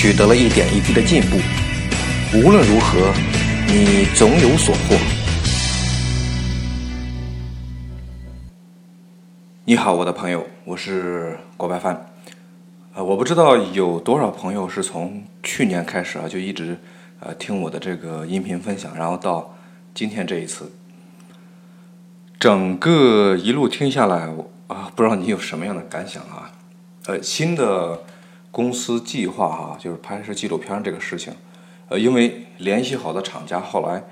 取得了一点一滴的进步，无论如何，你总有所获。你好，我的朋友，我是郭白帆。呃，我不知道有多少朋友是从去年开始啊，就一直呃听我的这个音频分享，然后到今天这一次，整个一路听下来，啊，不知道你有什么样的感想啊？呃，新的。公司计划哈，就是拍摄纪录片这个事情，呃，因为联系好的厂家后来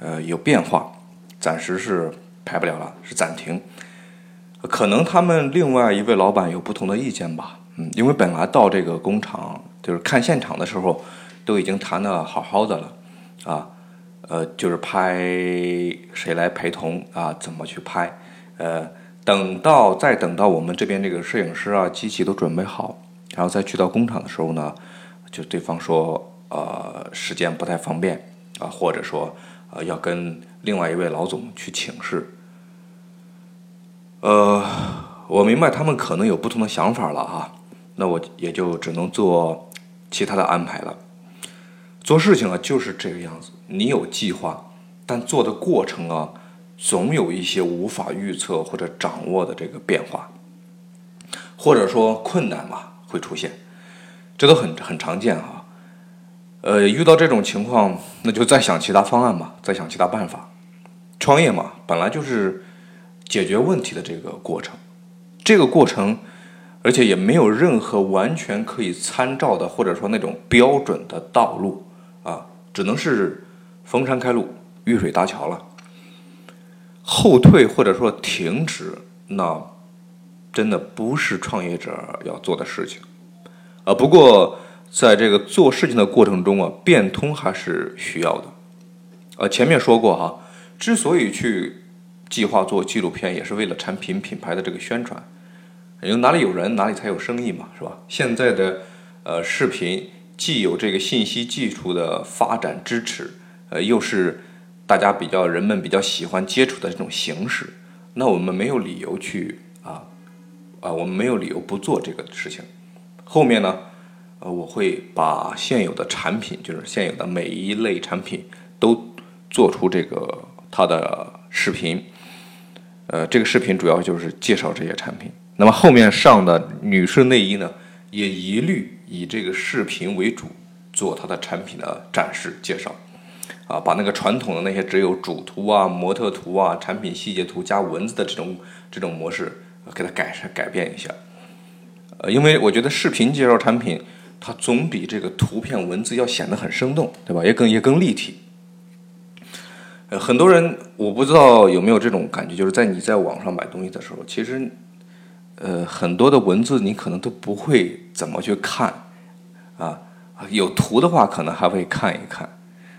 呃有变化，暂时是拍不了了，是暂停。可能他们另外一位老板有不同的意见吧，嗯，因为本来到这个工厂就是看现场的时候，都已经谈的好好的了，啊，呃，就是拍谁来陪同啊，怎么去拍，呃，等到再等到我们这边这个摄影师啊，机器都准备好。然后再去到工厂的时候呢，就对方说，呃，时间不太方便啊，或者说，呃，要跟另外一位老总去请示。呃，我明白他们可能有不同的想法了哈，那我也就只能做其他的安排了。做事情啊就是这个样子，你有计划，但做的过程啊，总有一些无法预测或者掌握的这个变化，或者说困难吧。会出现，这都很很常见哈。呃，遇到这种情况，那就再想其他方案吧，再想其他办法。创业嘛，本来就是解决问题的这个过程。这个过程，而且也没有任何完全可以参照的，或者说那种标准的道路啊，只能是逢山开路，遇水搭桥了。后退或者说停止，那。真的不是创业者要做的事情，啊，不过在这个做事情的过程中啊，变通还是需要的，呃，前面说过哈，之所以去计划做纪录片，也是为了产品品牌的这个宣传，因为哪里有人，哪里才有生意嘛，是吧？现在的呃视频既有这个信息技术的发展支持，呃，又是大家比较人们比较喜欢接触的这种形式，那我们没有理由去啊。啊，我们没有理由不做这个事情。后面呢，呃，我会把现有的产品，就是现有的每一类产品，都做出这个它的视频。呃，这个视频主要就是介绍这些产品。那么后面上的女士内衣呢，也一律以这个视频为主，做它的产品的展示介绍。啊，把那个传统的那些只有主图啊、模特图啊、产品细节图加文字的这种这种模式。给它改善改变一下，呃，因为我觉得视频介绍产品，它总比这个图片文字要显得很生动，对吧？也更也更立体。呃，很多人我不知道有没有这种感觉，就是在你在网上买东西的时候，其实，呃，很多的文字你可能都不会怎么去看，啊，有图的话可能还会看一看。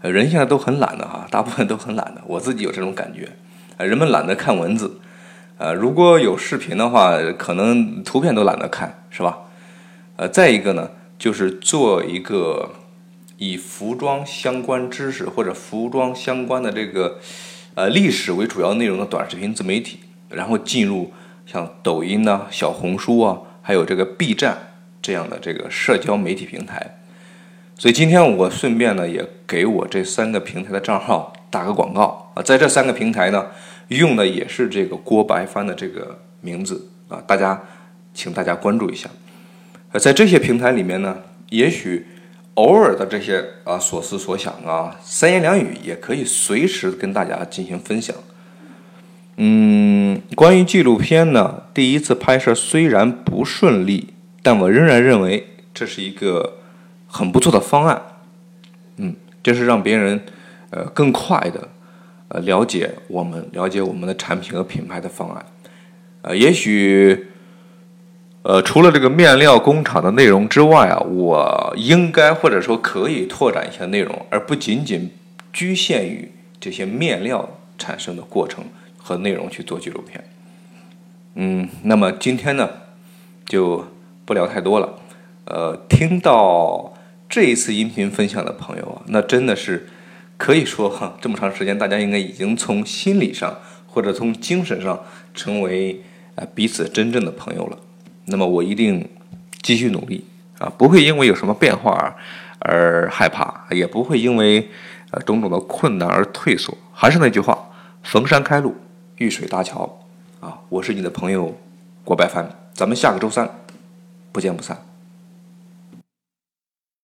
人现在都很懒的哈，大部分都很懒的，我自己有这种感觉，呃，人们懒得看文字。呃，如果有视频的话，可能图片都懒得看，是吧？呃，再一个呢，就是做一个以服装相关知识或者服装相关的这个呃历史为主要内容的短视频自媒体，然后进入像抖音呐、小红书啊，还有这个 B 站这样的这个社交媒体平台。所以今天我顺便呢，也给我这三个平台的账号打个广告啊，在这三个平台呢。用的也是这个郭白帆的这个名字啊，大家，请大家关注一下。呃，在这些平台里面呢，也许偶尔的这些啊所思所想啊，三言两语也可以随时跟大家进行分享。嗯，关于纪录片呢，第一次拍摄虽然不顺利，但我仍然认为这是一个很不错的方案。嗯，这是让别人呃更快的。呃，了解我们了解我们的产品和品牌的方案，呃，也许，呃，除了这个面料工厂的内容之外啊，我应该或者说可以拓展一些内容，而不仅仅局限于这些面料产生的过程和内容去做纪录片。嗯，那么今天呢，就不聊太多了。呃，听到这一次音频分享的朋友啊，那真的是可以说哈，这么长时间，大家应该已经从心理上或者从精神上成为呃彼此真正的朋友了。那么我一定继续努力啊，不会因为有什么变化而害怕，也不会因为呃种种的困难而退缩。还是那句话，逢山开路，遇水搭桥啊！我是你的朋友郭白帆，咱们下个周三不见不散。